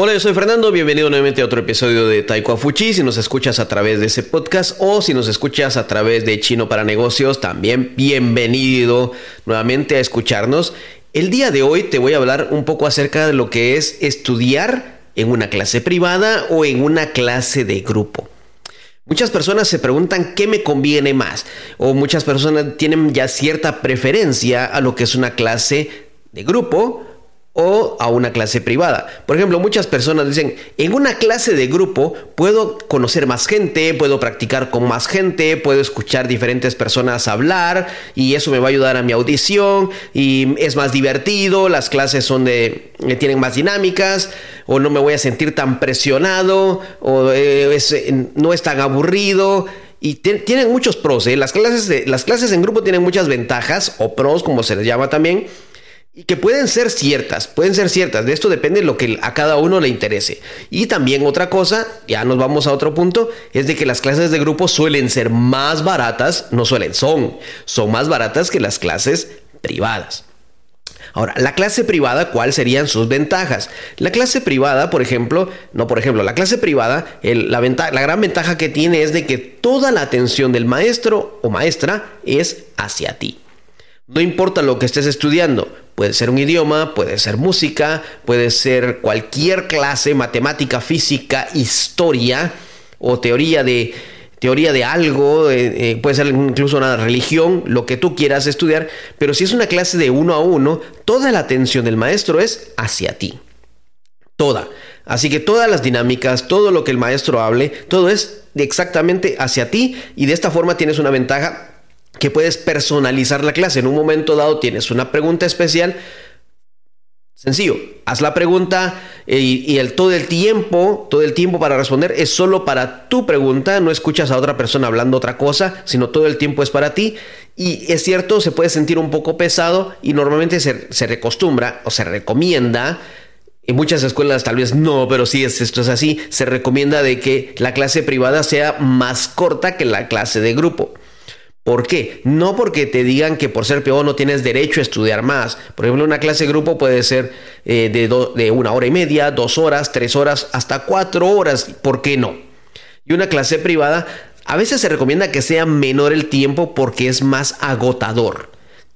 Hola, yo soy Fernando, bienvenido nuevamente a otro episodio de Taiko Fuchi. Si nos escuchas a través de ese podcast o si nos escuchas a través de Chino para Negocios, también bienvenido nuevamente a escucharnos. El día de hoy te voy a hablar un poco acerca de lo que es estudiar en una clase privada o en una clase de grupo. Muchas personas se preguntan qué me conviene más o muchas personas tienen ya cierta preferencia a lo que es una clase de grupo o a una clase privada. Por ejemplo, muchas personas dicen, en una clase de grupo puedo conocer más gente, puedo practicar con más gente, puedo escuchar diferentes personas hablar y eso me va a ayudar a mi audición y es más divertido, las clases son de eh, tienen más dinámicas o no me voy a sentir tan presionado o eh, no es tan aburrido. Y tienen muchos pros, ¿eh? las, clases las clases en grupo tienen muchas ventajas, o pros como se les llama también, y que pueden ser ciertas, pueden ser ciertas. De esto depende lo que a cada uno le interese. Y también otra cosa, ya nos vamos a otro punto, es de que las clases de grupo suelen ser más baratas, no suelen, son, son más baratas que las clases privadas. Ahora, la clase privada, ¿cuáles serían sus ventajas? La clase privada, por ejemplo, no por ejemplo, la clase privada, la, la gran ventaja que tiene es de que toda la atención del maestro o maestra es hacia ti. No importa lo que estés estudiando, puede ser un idioma, puede ser música, puede ser cualquier clase, matemática, física, historia o teoría de, teoría de algo, eh, eh, puede ser incluso una religión, lo que tú quieras estudiar, pero si es una clase de uno a uno, toda la atención del maestro es hacia ti. Toda. Así que todas las dinámicas, todo lo que el maestro hable, todo es exactamente hacia ti y de esta forma tienes una ventaja que puedes personalizar la clase. En un momento dado tienes una pregunta especial. Sencillo, haz la pregunta eh, y, el, todo el tiempo, todo el tiempo para responder es solo para tu pregunta, no escuchas a otra persona hablando otra cosa, sino todo el tiempo es para ti. Y es cierto, se puede sentir un poco pesado y normalmente se, se recostumbra o se recomienda en muchas escuelas tal vez no, pero sí es, esto es así. Se recomienda de que la clase privada sea más corta que la clase de grupo. ¿Por qué? No porque te digan que por ser peor no tienes derecho a estudiar más. Por ejemplo, una clase de grupo puede ser eh, de, de una hora y media, dos horas, tres horas, hasta cuatro horas. ¿Por qué no? Y una clase privada, a veces se recomienda que sea menor el tiempo porque es más agotador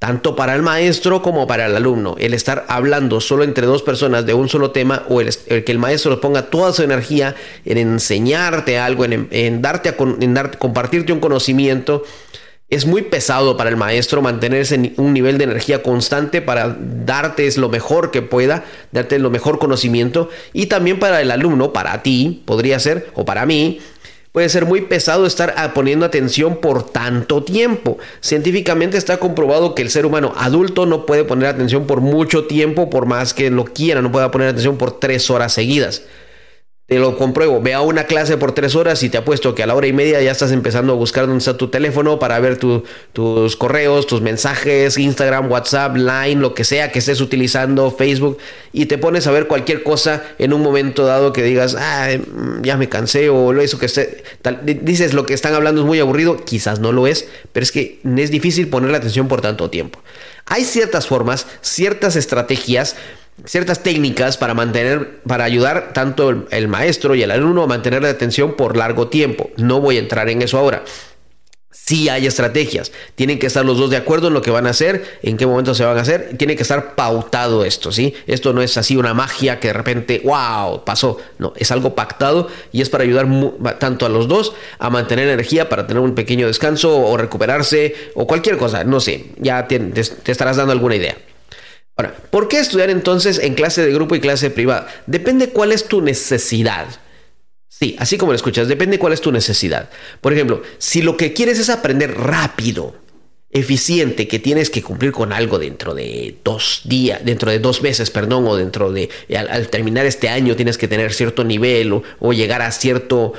tanto para el maestro como para el alumno. El estar hablando solo entre dos personas de un solo tema o el, que el maestro ponga toda su energía en enseñarte algo, en, darte a, en compartirte un conocimiento, es muy pesado para el maestro mantenerse en un nivel de energía constante para darte lo mejor que pueda, darte lo mejor conocimiento y también para el alumno, para ti, podría ser, o para mí, puede ser muy pesado estar poniendo atención por tanto tiempo. Científicamente está comprobado que el ser humano adulto no puede poner atención por mucho tiempo, por más que lo quiera, no pueda poner atención por tres horas seguidas. Lo compruebo. Ve a una clase por tres horas y te apuesto que a la hora y media ya estás empezando a buscar dónde está tu teléfono para ver tus correos, tus mensajes, Instagram, WhatsApp, Line, lo que sea que estés utilizando, Facebook, y te pones a ver cualquier cosa en un momento dado que digas, ah, ya me cansé o eso que esté, dices lo que están hablando es muy aburrido, quizás no lo es, pero es que es difícil ponerle atención por tanto tiempo. Hay ciertas formas, ciertas estrategias ciertas técnicas para mantener, para ayudar tanto el, maestro y el alumno a mantener la atención por largo tiempo. No voy a entrar en eso ahora. Sí hay estrategias. Tienen que estar los dos de acuerdo en lo que van a hacer, en qué momento se van a hacer. Tiene que estar pautado esto, ¿sí? Esto no es así una magia que de repente, wow, pasó. No, es algo pactado y es para ayudar tanto a los dos a mantener energía para tener un pequeño descanso o recuperarse o cualquier cosa. No sé, ya te estarás dando alguna idea. Ahora, ¿por qué estudiar entonces en clase de grupo y clase privada? Depende cuál es tu necesidad. Sí, así como lo escuchas, depende cuál es tu necesidad. Por ejemplo, si lo que quieres es aprender rápido, eficiente, que tienes que cumplir con algo dentro de dos días, dentro de dos meses, perdón, o dentro de, al, terminar este año tienes que tener cierto nivel o, llegar a cierto,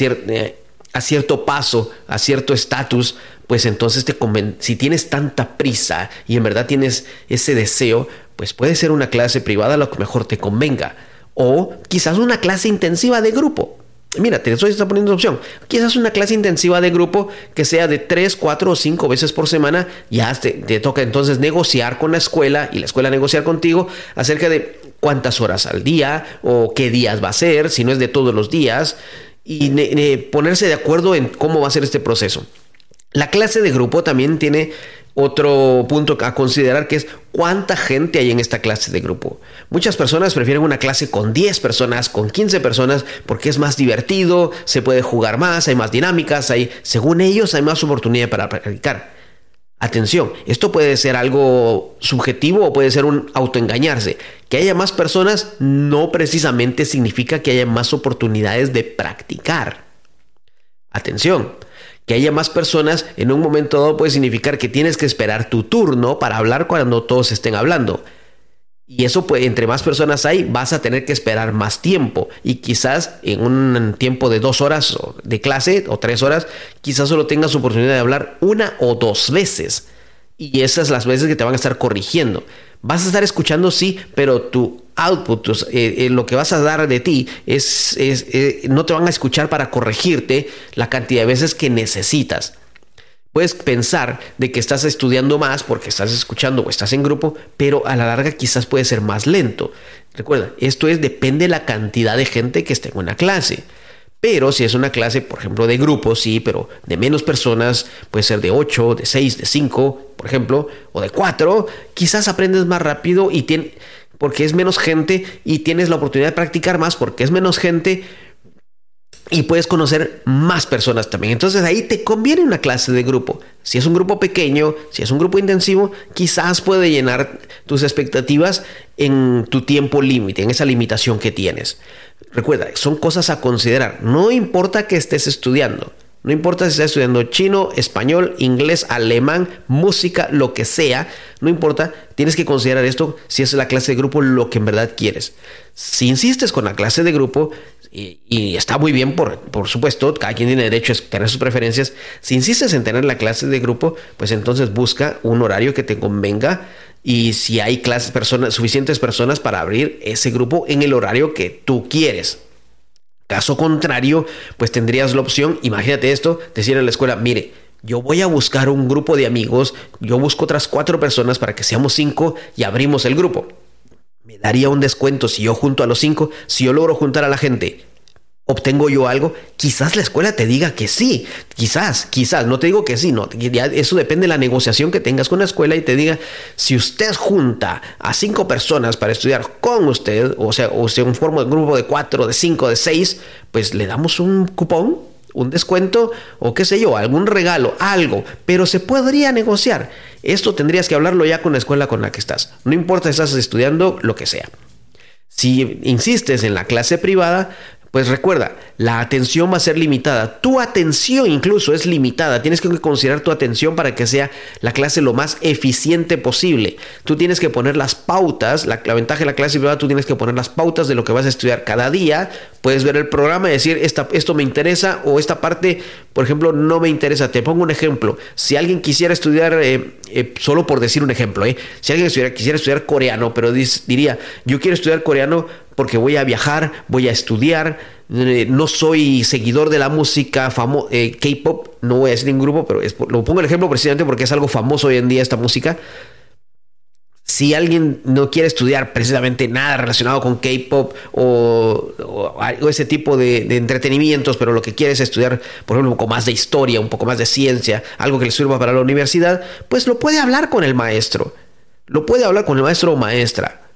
eh, a cierto paso, a cierto estatus, pues entonces te si tienes tanta prisa y en verdad tienes ese deseo, pues puede ser una clase privada lo que mejor te convenga. O quizás una clase intensiva de grupo. Mira, te estoy poniendo opción. Quizás una clase intensiva de grupo que sea de 3, 4 o 5 veces por semana. Ya te, te toca entonces negociar con la escuela y la escuela negociar contigo acerca de cuántas horas al día o qué días va a ser, si no es de todos los días, y ponerse de acuerdo en cómo va a ser este proceso. La clase de grupo también tiene otro punto a considerar que es cuánta gente hay en esta clase de grupo. Muchas personas prefieren una clase con 10 personas, con 15 personas, porque es más divertido, se puede jugar más, hay más dinámicas, hay, según ellos, hay más oportunidad para practicar. Atención, esto puede ser algo subjetivo o puede ser un autoengañarse. Que haya más personas no precisamente significa que haya más oportunidades de practicar. Atención, que haya más personas en un momento dado puede significar que tienes que esperar tu turno para hablar cuando todos estén hablando. Y eso, pues, entre más personas hay, vas a tener que esperar más tiempo. Y quizás en un tiempo de dos horas de clase o tres horas, quizás solo tengas oportunidad de hablar una o dos veces. Y esas las veces que te van a estar corrigiendo. Vas a estar escuchando, sí, pero tu output, eh, eh, lo que vas a dar de ti, es, eh, no te van a escuchar para corregirte la cantidad de veces que necesitas. Puedes pensar de que estás estudiando más porque estás escuchando o estás en grupo, pero a la larga quizás puede ser más lento. Recuerda, esto es depende de la cantidad de gente que esté en una clase. Pero si es una clase, por ejemplo, de grupo, sí, pero de menos personas, puede ser de 8, de 6, de 5, por ejemplo, o de 4, quizás aprendes más rápido y tienes porque es menos gente y tienes la oportunidad de practicar más porque es menos gente y puedes conocer más personas también. Entonces ahí te conviene una clase de grupo. Si es un grupo pequeño, si es un grupo intensivo, quizás puede llenar tus expectativas en tu tiempo límite, en esa limitación que tienes. Recuerda, son cosas a considerar. No importa que estés estudiando. No importa si estás estudiando chino, español, inglés, alemán, música, lo que sea, no importa, tienes que considerar esto si es la clase de grupo lo que en verdad quieres. Si insistes con la clase de grupo, y, está muy bien, por, por, supuesto, cada quien tiene derecho a tener sus preferencias, si insistes en tener la clase de grupo, pues entonces busca un horario que te convenga y si hay clases, personas, suficientes personas para abrir ese grupo en el horario que tú quieres. Caso contrario, pues tendrías la opción, imagínate esto, decir en la escuela, mire, yo voy a buscar un grupo de amigos, yo busco otras cuatro personas para que seamos cinco y abrimos el grupo. Daría un descuento si yo junto a los cinco, si yo logro juntar a la gente ¿Obtengo yo algo? Quizás la escuela te diga que sí, quizás, quizás, no te digo que sí, no, eso depende de la negociación que tengas con la escuela y te diga, si usted junta a cinco personas para estudiar con usted, o sea, o un forma de grupo de cuatro, de cinco, de seis, pues le damos un cupón, un descuento o qué sé yo, algún regalo, algo, pero se podría negociar. Esto tendrías que hablarlo ya con la escuela con la que estás, no importa si estás estudiando lo que sea. Si insistes en la clase privada, pues recuerda, la atención va a ser limitada. Tu atención incluso es limitada. Tienes que considerar tu atención para que sea la clase lo más eficiente posible. Tú tienes que poner las pautas. La, ventaja de la clase privada, tú tienes que poner las pautas de lo que vas a estudiar cada día. Puedes ver el programa y decir, esto me interesa o esta parte, por ejemplo, no me interesa. Te pongo un ejemplo. Si alguien quisiera estudiar, eh, eh, solo por decir un ejemplo, eh, si alguien quisiera estudiar coreano, pero diría, yo quiero estudiar coreano porque voy a viajar, voy a estudiar, eh, no soy seguidor de la música eh, K-pop, no voy a decir ningún grupo, pero lo pongo el ejemplo precisamente porque es algo famoso hoy en día esta música. Si alguien no quiere estudiar precisamente nada relacionado con K-pop o, ese tipo de, entretenimientos, pero lo que quiere es estudiar, por ejemplo, un poco más de historia, un poco más de ciencia, algo que le sirva para la universidad, pues lo puede hablar con el maestro. Lo puede hablar con el maestro o maestra.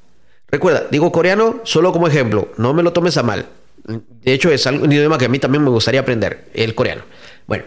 Recuerda, digo coreano solo como ejemplo, no me lo tomes a mal. De hecho, es un idioma que a mí también me gustaría aprender, el coreano. Bueno,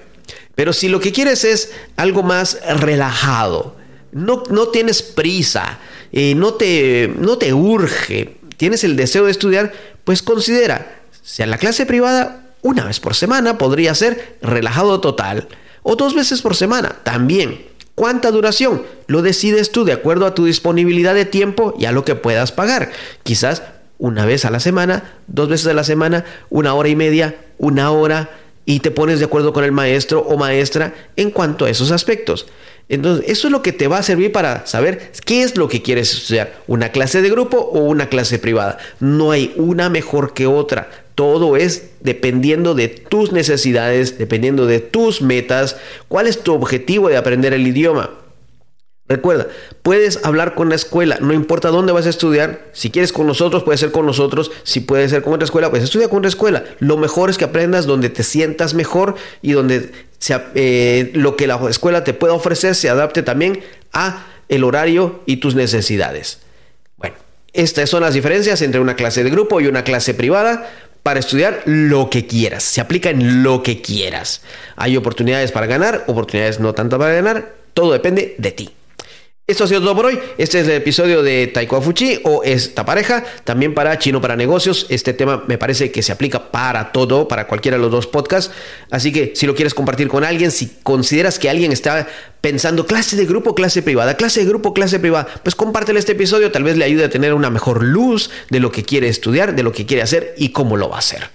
pero si lo que quieres es algo más relajado, no, no tienes prisa, eh, no, te, no te urge, tienes el deseo de estudiar, pues considera, sea la clase privada, una vez por semana podría ser relajado total, o dos veces por semana también. ¿Cuánta duración? Lo decides tú de acuerdo a tu disponibilidad de tiempo y a lo que puedas pagar. Quizás una vez a la semana, dos veces a la semana, una hora y media, una hora, y te pones de acuerdo con el maestro o maestra en cuanto a esos aspectos. Entonces, eso es lo que te va a servir para saber qué es lo que quieres estudiar, una clase de grupo o una clase privada. No hay una mejor que otra. Todo es dependiendo de tus necesidades, dependiendo de tus metas, cuál es tu objetivo de aprender el idioma. Recuerda, puedes hablar con la escuela, no importa dónde vas a estudiar. Si quieres con nosotros, puede ser con nosotros. Si puede ser con otra escuela, pues estudia con otra escuela. Lo mejor es que aprendas donde te sientas mejor y donde eh, lo que la escuela te pueda ofrecer se adapte también a el horario y tus necesidades. Bueno, estas son las diferencias entre una clase de grupo y una clase privada para estudiar lo que quieras. Se aplica en lo que quieras. Hay oportunidades para ganar, oportunidades no tanto para ganar. Todo depende de ti. Esto ha sido todo por hoy. Este es el episodio de Taiko Fuchi o esta pareja. También para Chino para Negocios. Este tema me parece que se aplica para todo, para cualquiera de los dos podcasts. Así que si lo quieres compartir con alguien, si consideras que alguien está pensando clase de grupo, clase privada, clase de grupo, clase privada, pues compártele este episodio. Tal vez le ayude a tener una mejor luz de lo que quiere estudiar, de lo que quiere hacer y cómo lo va a hacer.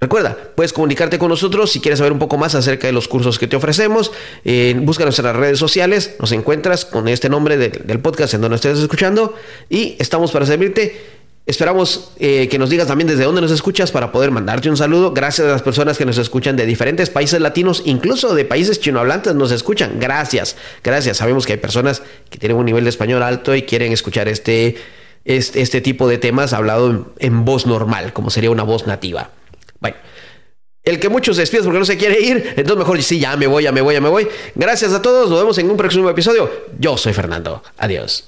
Recuerda, puedes comunicarte con nosotros si quieres saber un poco más acerca de los cursos que te ofrecemos. Eh, búscanos en las redes sociales, nos encuentras con este nombre del podcast en donde estés escuchando y estamos para servirte. Esperamos eh, que nos digas también desde dónde nos escuchas para poder mandarte un saludo. Gracias a las personas que nos escuchan de diferentes países latinos, incluso de países chinohablantes nos escuchan. Gracias, gracias. Sabemos que hay personas que tienen un nivel de español alto y quieren escuchar este, este, este tipo de temas hablado en voz normal, como sería una voz nativa. Bueno, el que muchos despides porque no se quiere ir, entonces mejor sí, ya me voy, ya me voy, ya me voy. Gracias a todos, nos vemos en un próximo episodio. Yo soy Fernando. Adiós.